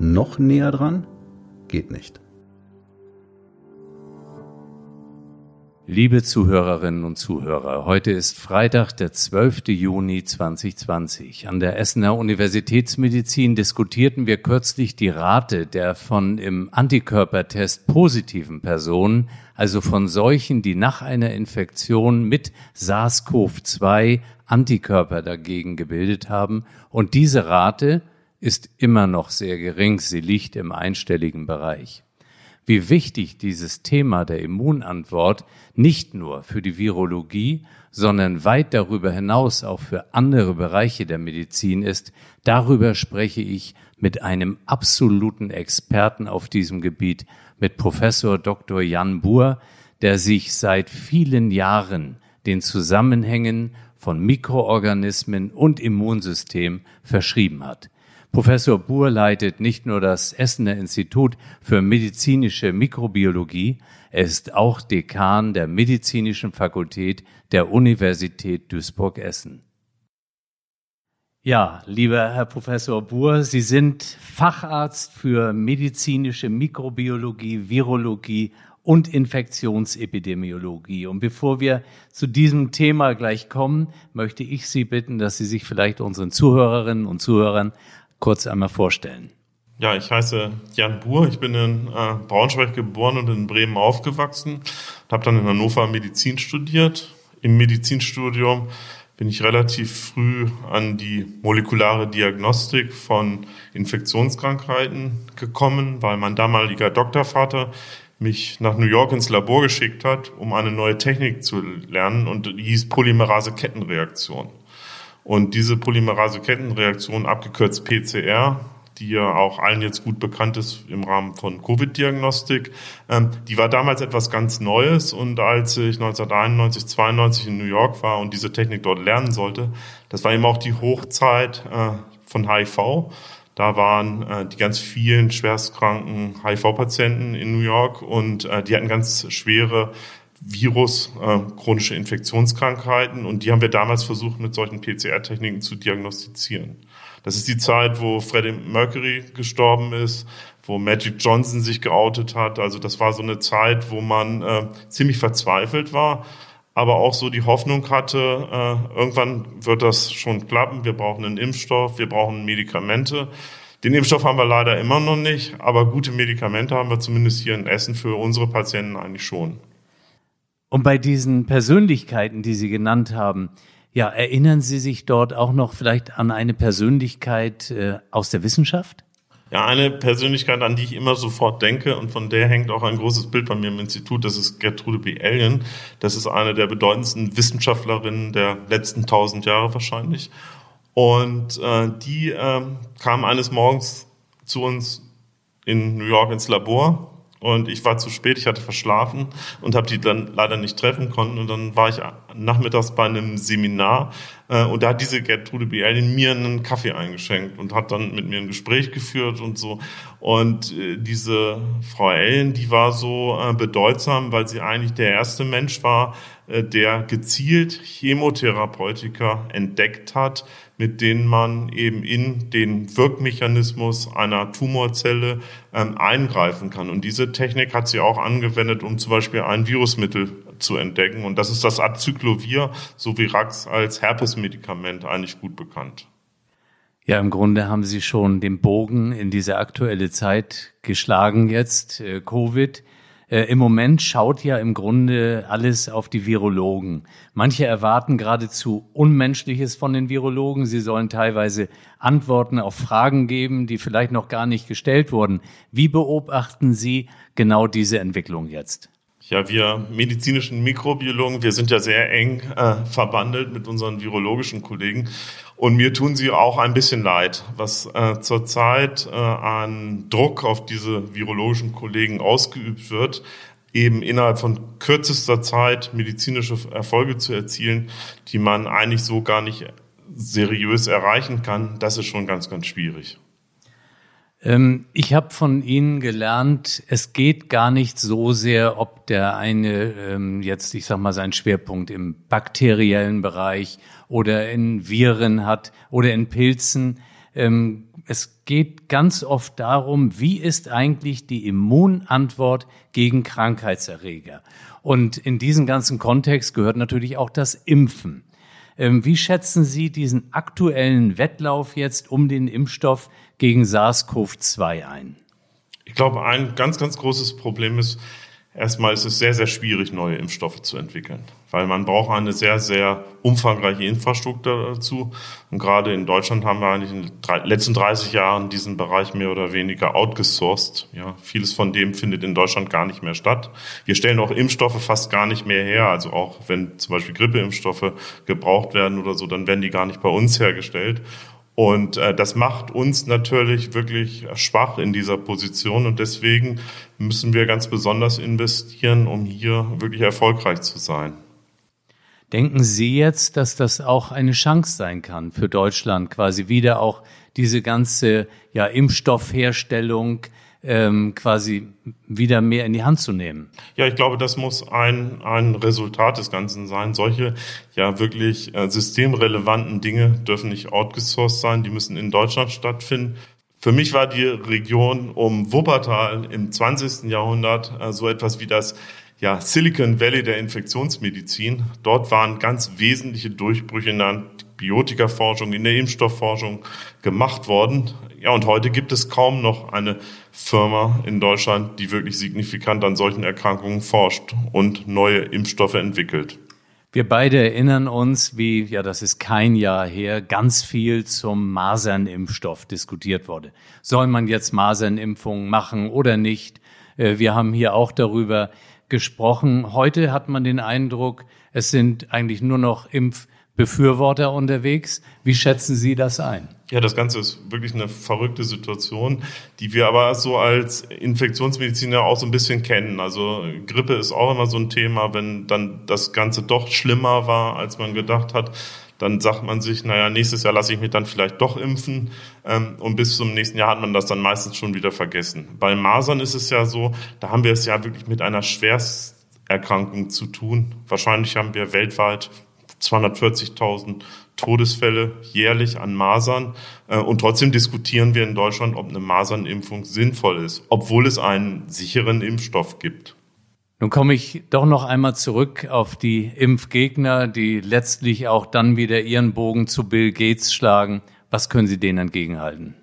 Noch näher dran? Geht nicht. Liebe Zuhörerinnen und Zuhörer, heute ist Freitag, der 12. Juni 2020. An der Essener Universitätsmedizin diskutierten wir kürzlich die Rate der von im Antikörpertest positiven Personen, also von solchen, die nach einer Infektion mit SARS-CoV-2 Antikörper dagegen gebildet haben. Und diese Rate ist immer noch sehr gering. Sie liegt im einstelligen Bereich wie wichtig dieses Thema der Immunantwort nicht nur für die Virologie, sondern weit darüber hinaus auch für andere Bereiche der Medizin ist, darüber spreche ich mit einem absoluten Experten auf diesem Gebiet, mit Professor Dr. Jan Buhr, der sich seit vielen Jahren den Zusammenhängen von Mikroorganismen und Immunsystem verschrieben hat. Professor Buhr leitet nicht nur das Essener Institut für medizinische Mikrobiologie, er ist auch Dekan der medizinischen Fakultät der Universität Duisburg-Essen. Ja, lieber Herr Professor Buhr, Sie sind Facharzt für medizinische Mikrobiologie, Virologie und Infektionsepidemiologie. Und bevor wir zu diesem Thema gleich kommen, möchte ich Sie bitten, dass Sie sich vielleicht unseren Zuhörerinnen und Zuhörern kurz einmal vorstellen. Ja, ich heiße Jan Buhr. Ich bin in äh, Braunschweig geboren und in Bremen aufgewachsen. Habe dann in Hannover Medizin studiert. Im Medizinstudium bin ich relativ früh an die molekulare Diagnostik von Infektionskrankheiten gekommen, weil mein damaliger Doktorvater mich nach New York ins Labor geschickt hat, um eine neue Technik zu lernen und die hieß Polymerase-Kettenreaktion. Und diese Polymerase-Kettenreaktion, abgekürzt PCR, die ja auch allen jetzt gut bekannt ist im Rahmen von Covid-Diagnostik, ähm, die war damals etwas ganz Neues. Und als ich 1991, 92 in New York war und diese Technik dort lernen sollte, das war eben auch die Hochzeit äh, von HIV. Da waren äh, die ganz vielen schwerstkranken HIV-Patienten in New York und äh, die hatten ganz schwere Virus, äh, chronische Infektionskrankheiten und die haben wir damals versucht mit solchen PCR-Techniken zu diagnostizieren. Das ist die Zeit, wo Freddie Mercury gestorben ist, wo Magic Johnson sich geoutet hat. Also das war so eine Zeit, wo man äh, ziemlich verzweifelt war, aber auch so die Hoffnung hatte, äh, irgendwann wird das schon klappen. Wir brauchen einen Impfstoff, wir brauchen Medikamente. Den Impfstoff haben wir leider immer noch nicht, aber gute Medikamente haben wir zumindest hier in Essen für unsere Patienten eigentlich schon. Und bei diesen Persönlichkeiten, die Sie genannt haben, ja, erinnern Sie sich dort auch noch vielleicht an eine Persönlichkeit äh, aus der Wissenschaft? Ja, eine Persönlichkeit, an die ich immer sofort denke und von der hängt auch ein großes Bild bei mir im Institut, das ist Gertrude B. Allen. Das ist eine der bedeutendsten Wissenschaftlerinnen der letzten tausend Jahre wahrscheinlich. Und äh, die äh, kam eines Morgens zu uns in New York ins Labor und ich war zu spät, ich hatte verschlafen und habe die dann leider nicht treffen können. Und dann war ich nachmittags bei einem Seminar äh, und da hat diese Gertrude B. in mir einen Kaffee eingeschenkt und hat dann mit mir ein Gespräch geführt und so. Und äh, diese Frau Ellen, die war so äh, bedeutsam, weil sie eigentlich der erste Mensch war, äh, der gezielt Chemotherapeutika entdeckt hat, mit denen man eben in den Wirkmechanismus einer Tumorzelle ähm, eingreifen kann. Und diese Technik hat sie auch angewendet, um zum Beispiel ein Virusmittel zu entdecken. Und das ist das Acyclovir sowie Rax als Herpesmedikament eigentlich gut bekannt. Ja, im Grunde haben Sie schon den Bogen in diese aktuelle Zeit geschlagen jetzt, äh, Covid. Äh, Im Moment schaut ja im Grunde alles auf die Virologen. Manche erwarten geradezu Unmenschliches von den Virologen. Sie sollen teilweise Antworten auf Fragen geben, die vielleicht noch gar nicht gestellt wurden. Wie beobachten Sie genau diese Entwicklung jetzt? Ja, wir medizinischen Mikrobiologen, wir sind ja sehr eng äh, verbandelt mit unseren virologischen Kollegen. Und mir tun sie auch ein bisschen leid, was äh, zurzeit äh, an Druck auf diese virologischen Kollegen ausgeübt wird, eben innerhalb von kürzester Zeit medizinische Erfolge zu erzielen, die man eigentlich so gar nicht seriös erreichen kann. Das ist schon ganz, ganz schwierig. Ähm, ich habe von Ihnen gelernt, es geht gar nicht so sehr, ob der eine ähm, jetzt, ich sag mal, seinen Schwerpunkt im bakteriellen Bereich oder in Viren hat oder in Pilzen. Ähm, es geht ganz oft darum, wie ist eigentlich die Immunantwort gegen Krankheitserreger? Und in diesen ganzen Kontext gehört natürlich auch das Impfen. Wie schätzen Sie diesen aktuellen Wettlauf jetzt um den Impfstoff gegen SARS-CoV-2 ein? Ich glaube, ein ganz, ganz großes Problem ist, erstmal ist es sehr, sehr schwierig, neue Impfstoffe zu entwickeln, weil man braucht eine sehr, sehr umfangreiche Infrastruktur dazu. Und gerade in Deutschland haben wir eigentlich in den letzten 30 Jahren diesen Bereich mehr oder weniger outgesourced. Ja, vieles von dem findet in Deutschland gar nicht mehr statt. Wir stellen auch Impfstoffe fast gar nicht mehr her. Also auch wenn zum Beispiel Grippeimpfstoffe gebraucht werden oder so, dann werden die gar nicht bei uns hergestellt. Und äh, das macht uns natürlich wirklich schwach in dieser Position und deswegen müssen wir ganz besonders investieren, um hier wirklich erfolgreich zu sein. Denken Sie jetzt, dass das auch eine Chance sein kann für Deutschland, quasi wieder auch diese ganze ja, Impfstoffherstellung ähm, quasi wieder mehr in die Hand zu nehmen. Ja, ich glaube, das muss ein, ein Resultat des Ganzen sein. Solche ja wirklich äh, systemrelevanten Dinge dürfen nicht outgesourced sein, die müssen in Deutschland stattfinden. Für mich war die Region um Wuppertal im 20. Jahrhundert äh, so etwas wie das ja, Silicon Valley der Infektionsmedizin. Dort waren ganz wesentliche Durchbrüche in der Antibiotikaforschung, in der Impfstoffforschung gemacht worden. Ja, und heute gibt es kaum noch eine Firma in Deutschland, die wirklich signifikant an solchen Erkrankungen forscht und neue Impfstoffe entwickelt. Wir beide erinnern uns, wie, ja, das ist kein Jahr her, ganz viel zum Masernimpfstoff diskutiert wurde. Soll man jetzt Masernimpfungen machen oder nicht? Äh, wir haben hier auch darüber gesprochen. Heute hat man den Eindruck, es sind eigentlich nur noch Impf Befürworter unterwegs. Wie schätzen Sie das ein? Ja, das Ganze ist wirklich eine verrückte Situation, die wir aber so als Infektionsmediziner auch so ein bisschen kennen. Also Grippe ist auch immer so ein Thema, wenn dann das Ganze doch schlimmer war, als man gedacht hat. Dann sagt man sich, naja, nächstes Jahr lasse ich mich dann vielleicht doch impfen. Ähm, und bis zum nächsten Jahr hat man das dann meistens schon wieder vergessen. Bei Masern ist es ja so, da haben wir es ja wirklich mit einer Schwersterkrankung zu tun. Wahrscheinlich haben wir weltweit 240.000 Todesfälle jährlich an Masern. Äh, und trotzdem diskutieren wir in Deutschland, ob eine Masernimpfung sinnvoll ist, obwohl es einen sicheren Impfstoff gibt. Nun komme ich doch noch einmal zurück auf die Impfgegner, die letztlich auch dann wieder ihren Bogen zu Bill Gates schlagen. Was können Sie denen entgegenhalten?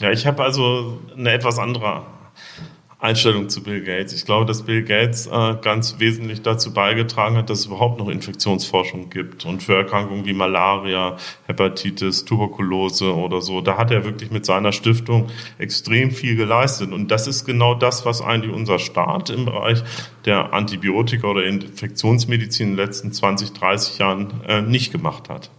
Ja, ich habe also eine etwas andere Einstellung zu Bill Gates. Ich glaube, dass Bill Gates äh, ganz wesentlich dazu beigetragen hat, dass es überhaupt noch Infektionsforschung gibt. Und für Erkrankungen wie Malaria, Hepatitis, Tuberkulose oder so, da hat er wirklich mit seiner Stiftung extrem viel geleistet. Und das ist genau das, was eigentlich unser Staat im Bereich der Antibiotika oder Infektionsmedizin in den letzten 20, 30 Jahren äh, nicht gemacht hat.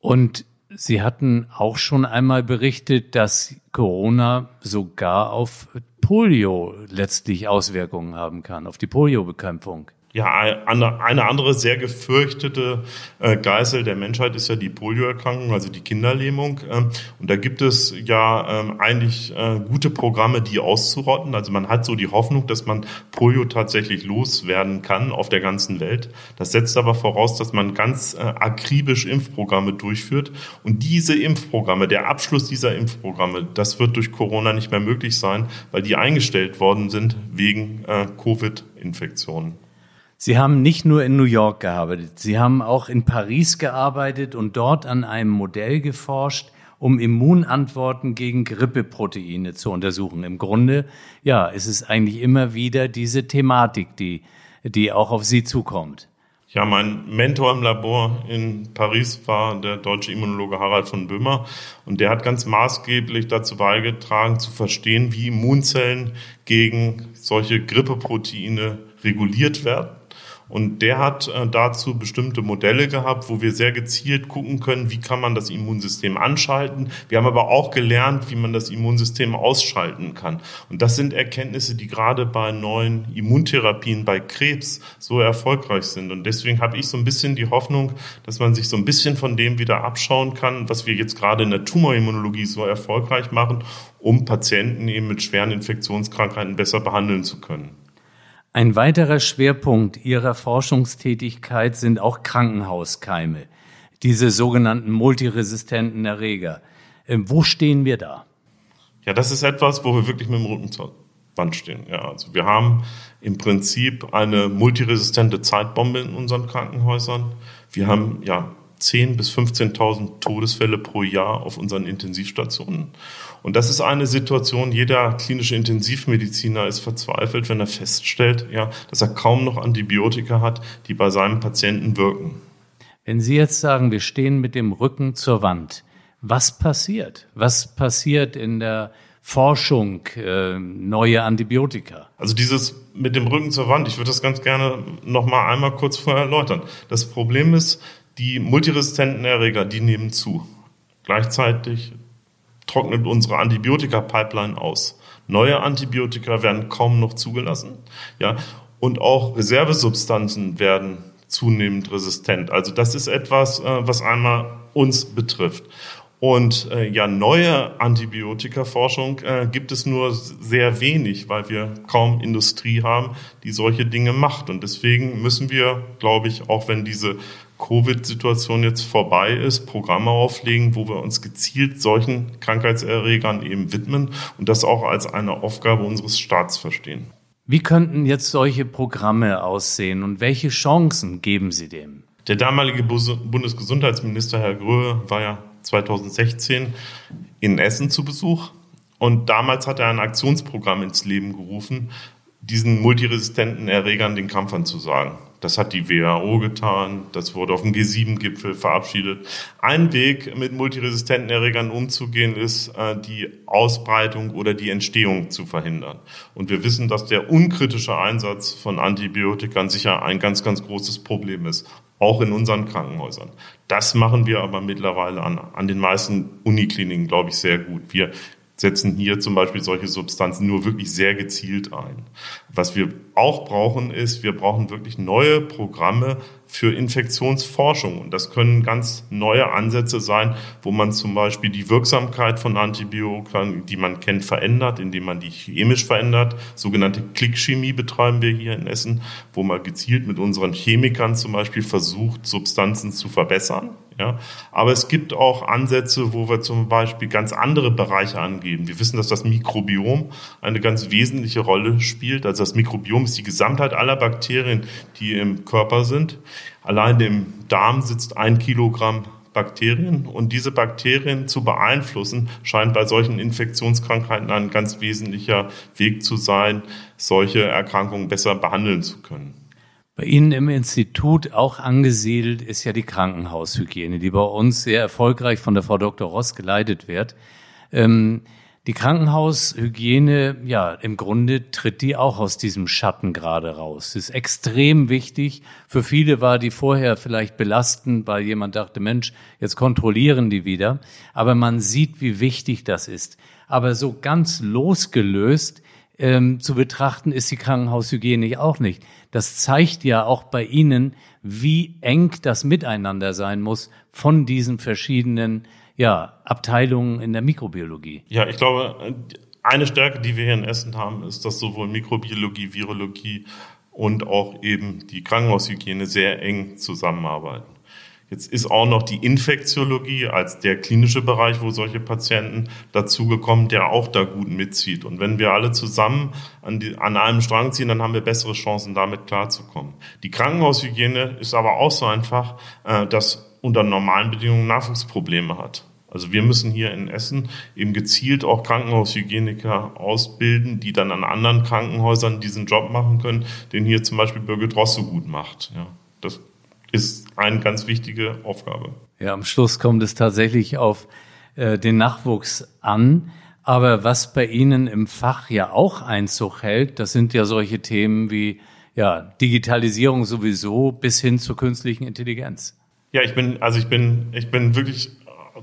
Und Sie hatten auch schon einmal berichtet, dass Corona sogar auf Polio letztlich Auswirkungen haben kann, auf die Poliobekämpfung ja, eine andere sehr gefürchtete äh, Geißel der Menschheit ist ja die Polioerkrankung, also die Kinderlähmung. Ähm, und da gibt es ja ähm, eigentlich äh, gute Programme, die auszurotten. Also man hat so die Hoffnung, dass man Polio tatsächlich loswerden kann auf der ganzen Welt. Das setzt aber voraus, dass man ganz äh, akribisch Impfprogramme durchführt. Und diese Impfprogramme, der Abschluss dieser Impfprogramme, das wird durch Corona nicht mehr möglich sein, weil die eingestellt worden sind wegen Covid-Infektionen. Sie haben nicht nur in New York gearbeitet, Sie haben auch in Paris gearbeitet und dort an einem Modell geforscht, um Immunantworten gegen Grippeproteine zu untersuchen. Im Grunde, ja, ist es eigentlich immer wieder diese Thematik, die, die auch auf Sie zukommt. Ja, mein Mentor im Labor in Paris war der deutsche Immunologe Harald von Böhmer und der hat ganz maßgeblich dazu beigetragen, zu verstehen, wie Immunzellen gegen solche Grippeproteine reguliert werden. Und der hat äh, dazu bestimmte Modelle gehabt, wo wir sehr gezielt gucken können, wie kann man das Immunsystem anschalten. Wir haben aber auch gelernt, wie man das Immunsystem ausschalten kann. Und das sind Erkenntnisse, die gerade bei neuen Immuntherapien bei Krebs so erfolgreich sind. Und deswegen habe ich so ein bisschen die Hoffnung, dass man sich so ein bisschen von dem wieder abschauen kann, was wir jetzt gerade in der Tumorimmunologie so erfolgreich machen, um Patienten eben mit schweren Infektionskrankheiten besser behandeln zu können. Ein weiterer Schwerpunkt Ihrer Forschungstätigkeit sind auch Krankenhauskeime, diese sogenannten multiresistenten Erreger. Ähm, wo stehen wir da? Ja, das ist etwas, wo wir wirklich mit dem Rücken zur Wand stehen. Ja, also wir haben im Prinzip eine multiresistente Zeitbombe in unseren Krankenhäusern. Wir haben ja 10.000 bis 15.000 Todesfälle pro Jahr auf unseren Intensivstationen. Und das ist eine Situation, jeder klinische Intensivmediziner ist verzweifelt, wenn er feststellt, ja, dass er kaum noch Antibiotika hat, die bei seinem Patienten wirken. Wenn Sie jetzt sagen, wir stehen mit dem Rücken zur Wand, was passiert? Was passiert in der Forschung, äh, neue Antibiotika? Also dieses mit dem Rücken zur Wand, ich würde das ganz gerne noch mal einmal kurz vorher erläutern. Das Problem ist, die multiresistenten Erreger, die nehmen zu. Gleichzeitig trocknet unsere Antibiotika-Pipeline aus. Neue Antibiotika werden kaum noch zugelassen. Ja, und auch Reservesubstanzen werden zunehmend resistent. Also das ist etwas, äh, was einmal uns betrifft. Und äh, ja, neue Antibiotika-Forschung äh, gibt es nur sehr wenig, weil wir kaum Industrie haben, die solche Dinge macht. Und deswegen müssen wir, glaube ich, auch wenn diese Covid-Situation jetzt vorbei ist, Programme auflegen, wo wir uns gezielt solchen Krankheitserregern eben widmen und das auch als eine Aufgabe unseres Staats verstehen. Wie könnten jetzt solche Programme aussehen und welche Chancen geben Sie dem? Der damalige Bundesgesundheitsminister Herr Gröhe war ja 2016 in Essen zu Besuch und damals hat er ein Aktionsprogramm ins Leben gerufen, diesen multiresistenten Erregern den Kampf anzusagen. Das hat die WHO getan. Das wurde auf dem G7-Gipfel verabschiedet. Ein Weg, mit multiresistenten Erregern umzugehen, ist, äh, die Ausbreitung oder die Entstehung zu verhindern. Und wir wissen, dass der unkritische Einsatz von Antibiotikern sicher ein ganz, ganz großes Problem ist. Auch in unseren Krankenhäusern. Das machen wir aber mittlerweile an, an den meisten Unikliniken, glaube ich, sehr gut. Wir setzen hier zum Beispiel solche Substanzen nur wirklich sehr gezielt ein. Was wir auch brauchen, ist, wir brauchen wirklich neue Programme für Infektionsforschung. Und das können ganz neue Ansätze sein, wo man zum Beispiel die Wirksamkeit von Antibiotika, die man kennt, verändert, indem man die chemisch verändert. Sogenannte Klickchemie betreiben wir hier in Essen, wo man gezielt mit unseren Chemikern zum Beispiel versucht, Substanzen zu verbessern. Ja, aber es gibt auch Ansätze, wo wir zum Beispiel ganz andere Bereiche angeben. Wir wissen, dass das Mikrobiom eine ganz wesentliche Rolle spielt. Also das Mikrobiom ist die Gesamtheit aller Bakterien, die im Körper sind. Allein im Darm sitzt ein Kilogramm Bakterien und diese Bakterien zu beeinflussen, scheint bei solchen Infektionskrankheiten ein ganz wesentlicher Weg zu sein, solche Erkrankungen besser behandeln zu können. Bei Ihnen im Institut auch angesiedelt ist ja die Krankenhaushygiene, die bei uns sehr erfolgreich von der Frau Dr. Ross geleitet wird. Ähm, die Krankenhaushygiene, ja, im Grunde tritt die auch aus diesem Schatten gerade raus. Das ist extrem wichtig. Für viele war die vorher vielleicht belastend, weil jemand dachte, Mensch, jetzt kontrollieren die wieder. Aber man sieht, wie wichtig das ist. Aber so ganz losgelöst ähm, zu betrachten ist die Krankenhaushygiene auch nicht. Das zeigt ja auch bei Ihnen, wie eng das Miteinander sein muss von diesen verschiedenen ja, Abteilungen in der Mikrobiologie. Ja, ich glaube, eine Stärke, die wir hier in Essen haben, ist, dass sowohl Mikrobiologie, Virologie und auch eben die Krankenhaushygiene sehr eng zusammenarbeiten. Jetzt ist auch noch die Infektiologie als der klinische Bereich, wo solche Patienten dazugekommen, der auch da gut mitzieht. Und wenn wir alle zusammen an, die, an einem Strang ziehen, dann haben wir bessere Chancen, damit klarzukommen. Die Krankenhaushygiene ist aber auch so einfach, äh, dass unter normalen Bedingungen Nachwuchsprobleme hat. Also wir müssen hier in Essen eben gezielt auch Krankenhaushygieniker ausbilden, die dann an anderen Krankenhäusern diesen Job machen können, den hier zum Beispiel Birgit Ross so gut macht. Ja, das ist eine ganz wichtige Aufgabe. Ja, am Schluss kommt es tatsächlich auf äh, den Nachwuchs an. Aber was bei Ihnen im Fach ja auch Einzug hält, das sind ja solche Themen wie ja, Digitalisierung sowieso bis hin zur künstlichen Intelligenz. Ja, ich bin, also ich bin, ich bin wirklich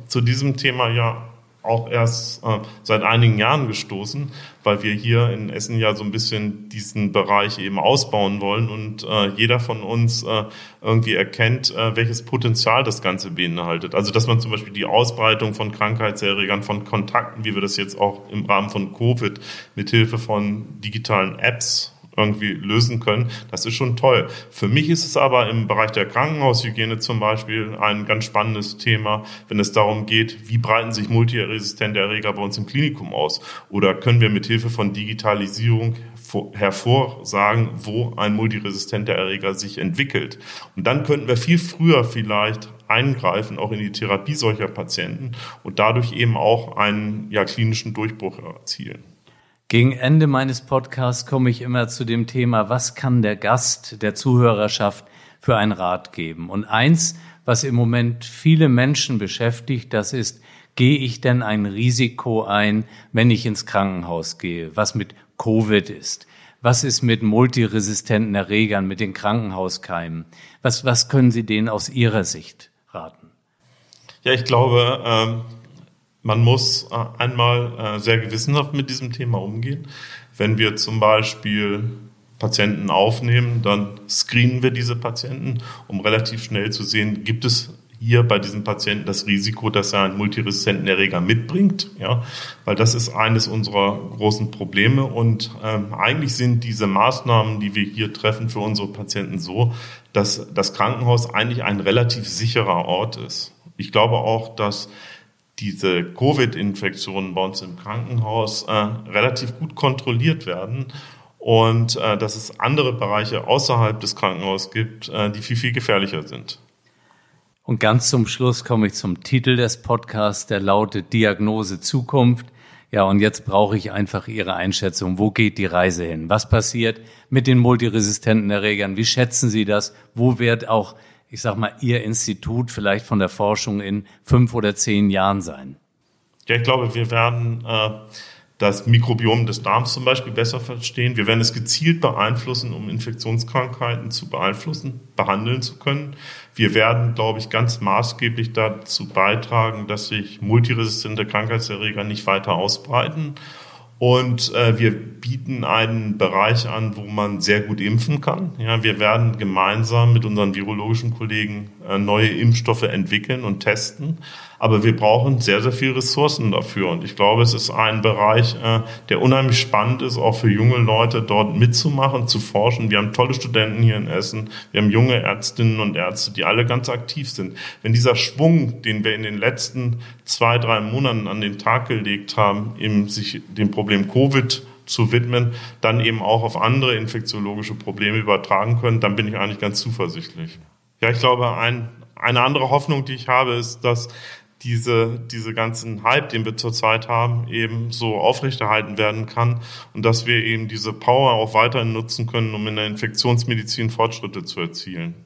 zu diesem Thema ja auch erst äh, seit einigen Jahren gestoßen, weil wir hier in Essen ja so ein bisschen diesen Bereich eben ausbauen wollen und äh, jeder von uns äh, irgendwie erkennt, äh, welches Potenzial das Ganze beinhaltet. Also dass man zum Beispiel die Ausbreitung von Krankheitserregern, von Kontakten, wie wir das jetzt auch im Rahmen von Covid mithilfe von digitalen Apps irgendwie lösen können. Das ist schon toll. Für mich ist es aber im Bereich der Krankenhaushygiene zum Beispiel ein ganz spannendes Thema, wenn es darum geht, wie breiten sich multiresistente Erreger bei uns im Klinikum aus? Oder können wir mit Hilfe von Digitalisierung hervorsagen, wo ein multiresistenter Erreger sich entwickelt? Und dann könnten wir viel früher vielleicht eingreifen, auch in die Therapie solcher Patienten und dadurch eben auch einen ja, klinischen Durchbruch erzielen. Gegen Ende meines Podcasts komme ich immer zu dem Thema, was kann der Gast der Zuhörerschaft für einen Rat geben? Und eins, was im Moment viele Menschen beschäftigt, das ist, gehe ich denn ein Risiko ein, wenn ich ins Krankenhaus gehe, was mit Covid ist? Was ist mit multiresistenten Erregern, mit den Krankenhauskeimen? Was, was können Sie denen aus Ihrer Sicht raten? Ja, ich glaube, ähm, man muss äh, einmal äh, sehr gewissenhaft mit diesem Thema umgehen. Wenn wir zum Beispiel Patienten aufnehmen, dann screenen wir diese Patienten, um relativ schnell zu sehen, gibt es hier bei diesem Patienten das Risiko, dass er einen multiresistenten Erreger mitbringt, ja, weil das ist eines unserer großen Probleme und ähm, eigentlich sind diese Maßnahmen, die wir hier treffen für unsere Patienten so, dass das Krankenhaus eigentlich ein relativ sicherer Ort ist. Ich glaube auch, dass diese Covid-Infektionen bei uns im Krankenhaus äh, relativ gut kontrolliert werden und äh, dass es andere Bereiche außerhalb des Krankenhauses gibt, äh, die viel, viel gefährlicher sind. Und ganz zum Schluss komme ich zum Titel des Podcasts, der lautet Diagnose Zukunft. Ja, und jetzt brauche ich einfach Ihre Einschätzung. Wo geht die Reise hin? Was passiert mit den multiresistenten Erregern? Wie schätzen Sie das? Wo wird auch ich sag mal, Ihr Institut vielleicht von der Forschung in fünf oder zehn Jahren sein? Ja, ich glaube, wir werden äh, das Mikrobiom des Darms zum Beispiel besser verstehen. Wir werden es gezielt beeinflussen, um Infektionskrankheiten zu beeinflussen, behandeln zu können. Wir werden, glaube ich, ganz maßgeblich dazu beitragen, dass sich multiresistente Krankheitserreger nicht weiter ausbreiten. Und äh, wir bieten einen Bereich an, wo man sehr gut impfen kann. Ja, wir werden gemeinsam mit unseren virologischen Kollegen äh, neue Impfstoffe entwickeln und testen. Aber wir brauchen sehr, sehr viel Ressourcen dafür. Und ich glaube, es ist ein Bereich, äh, der unheimlich spannend ist, auch für junge Leute dort mitzumachen, zu forschen. Wir haben tolle Studenten hier in Essen. Wir haben junge Ärztinnen und Ärzte, die alle ganz aktiv sind. Wenn dieser Schwung, den wir in den letzten zwei, drei Monaten an den Tag gelegt haben, eben sich dem Problem Covid zu widmen, dann eben auch auf andere infektiologische Probleme übertragen können, dann bin ich eigentlich ganz zuversichtlich. Ja, ich glaube, ein, eine andere Hoffnung, die ich habe, ist, dass diese, diese ganzen Hype, den wir zurzeit haben, eben so aufrechterhalten werden kann und dass wir eben diese Power auch weiterhin nutzen können, um in der Infektionsmedizin Fortschritte zu erzielen.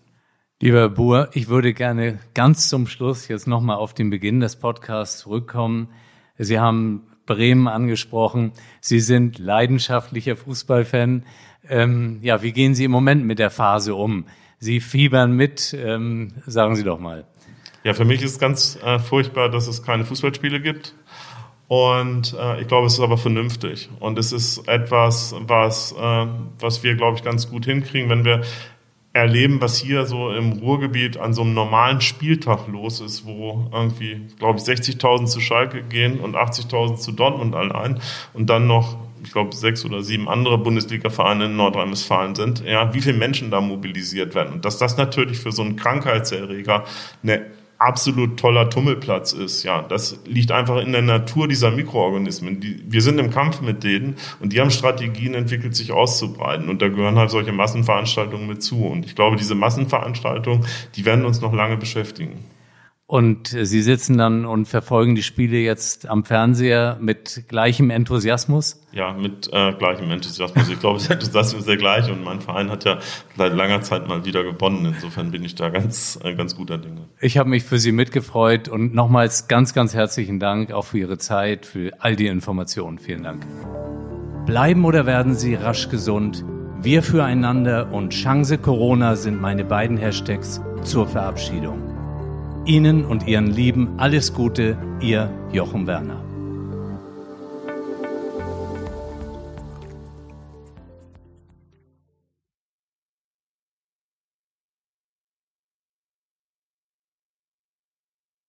Lieber Buhr, ich würde gerne ganz zum Schluss jetzt nochmal auf den Beginn des Podcasts zurückkommen. Sie haben Bremen angesprochen. Sie sind leidenschaftlicher Fußballfan. Ähm, ja, wie gehen Sie im Moment mit der Phase um? Sie fiebern mit, ähm, sagen Sie doch mal. Ja, für mich ist ganz äh, furchtbar, dass es keine Fußballspiele gibt. Und äh, ich glaube, es ist aber vernünftig. Und es ist etwas, was, äh, was wir, glaube ich, ganz gut hinkriegen, wenn wir erleben, was hier so im Ruhrgebiet an so einem normalen Spieltag los ist, wo irgendwie, glaube ich, 60.000 zu Schalke gehen und 80.000 zu Dortmund allein und dann noch ich glaube, sechs oder sieben andere Bundesliga-Vereine in Nordrhein-Westfalen sind, ja, wie viele Menschen da mobilisiert werden. Und dass das natürlich für so einen Krankheitserreger eine absolut toller Tummelplatz ist. Ja, das liegt einfach in der Natur dieser Mikroorganismen. Die, wir sind im Kampf mit denen und die haben Strategien entwickelt, sich auszubreiten. Und da gehören halt solche Massenveranstaltungen mit zu. Und ich glaube, diese Massenveranstaltungen, die werden uns noch lange beschäftigen. Und Sie sitzen dann und verfolgen die Spiele jetzt am Fernseher mit gleichem Enthusiasmus? Ja, mit äh, gleichem Enthusiasmus. Ich glaube, das Enthusiasmus ist der gleiche und mein Verein hat ja seit langer Zeit mal wieder gewonnen. Insofern bin ich da ganz, äh, ganz guter Dinge. Ich habe mich für Sie mitgefreut und nochmals ganz, ganz herzlichen Dank auch für Ihre Zeit, für all die Informationen. Vielen Dank. Bleiben oder werden Sie rasch gesund? Wir füreinander und Chance Corona sind meine beiden Hashtags zur Verabschiedung. Ihnen und Ihren Lieben alles Gute, Ihr Jochen Werner.